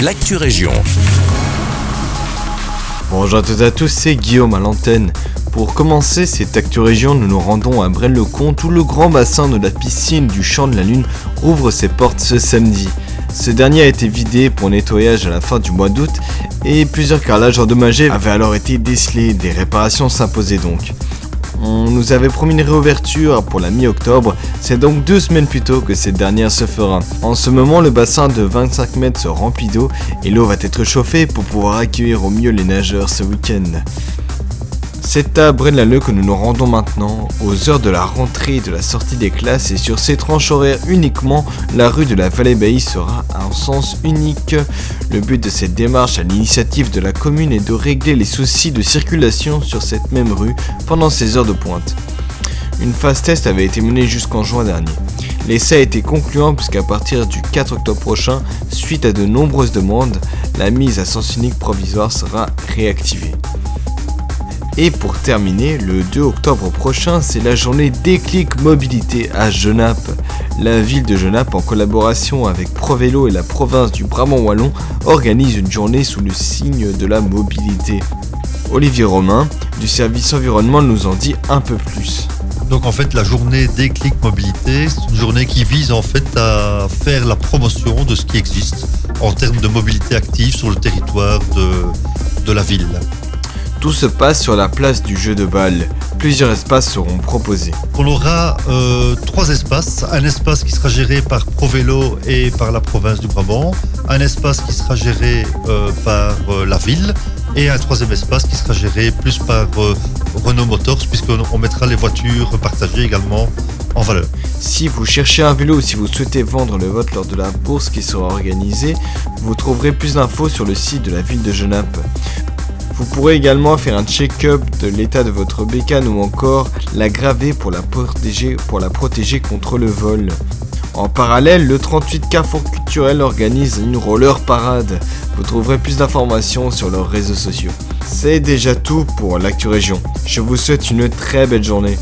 l'actu région. Bonjour à toutes et à tous, c'est Guillaume à l'antenne. Pour commencer cette Actu Région, nous nous rendons à Braine-le-Comte où le grand bassin de la piscine du Champ de la Lune rouvre ses portes ce samedi. Ce dernier a été vidé pour nettoyage à la fin du mois d'août et plusieurs carrelages endommagés avaient alors été décelés, des réparations s'imposaient donc. On nous avait promis une réouverture pour la mi-octobre, c'est donc deux semaines plus tôt que cette dernière se fera. En ce moment, le bassin de 25 mètres se remplit d'eau et l'eau va être chauffée pour pouvoir accueillir au mieux les nageurs ce week-end. C'est à Braine-l'Alleud que nous nous rendons maintenant, aux heures de la rentrée et de la sortie des classes, et sur ces tranches horaires uniquement, la rue de la Vallée-Bailly sera un sens unique. Le but de cette démarche à l'initiative de la commune est de régler les soucis de circulation sur cette même rue pendant ces heures de pointe. Une phase test avait été menée jusqu'en juin dernier. L'essai a été concluant puisqu'à partir du 4 octobre prochain, suite à de nombreuses demandes, la mise à sens unique provisoire sera réactivée. Et pour terminer, le 2 octobre prochain, c'est la journée Déclic Mobilité à Genappe. La ville de Genappe, en collaboration avec ProVélo et la province du Brabant Wallon, organise une journée sous le signe de la mobilité. Olivier Romain, du service environnement, nous en dit un peu plus. Donc en fait, la journée Déclic Mobilité, c'est une journée qui vise en fait à faire la promotion de ce qui existe en termes de mobilité active sur le territoire de, de la ville. Tout se passe sur la place du jeu de balle. Plusieurs espaces seront proposés. On aura euh, trois espaces. Un espace qui sera géré par ProVélo et par la province du Brabant. Un espace qui sera géré euh, par euh, la ville. Et un troisième espace qui sera géré plus par Renault Motors, puisqu'on mettra les voitures partagées également en valeur. Si vous cherchez un vélo ou si vous souhaitez vendre le vôtre lors de la bourse qui sera organisée, vous trouverez plus d'infos sur le site de la ville de Genappe. Vous pourrez également faire un check-up de l'état de votre bécane ou encore la graver pour la protéger, pour la protéger contre le vol. En parallèle, le 38 Carrefour Culturel organise une roller parade. Vous trouverez plus d'informations sur leurs réseaux sociaux. C'est déjà tout pour l'actu région. Je vous souhaite une très belle journée.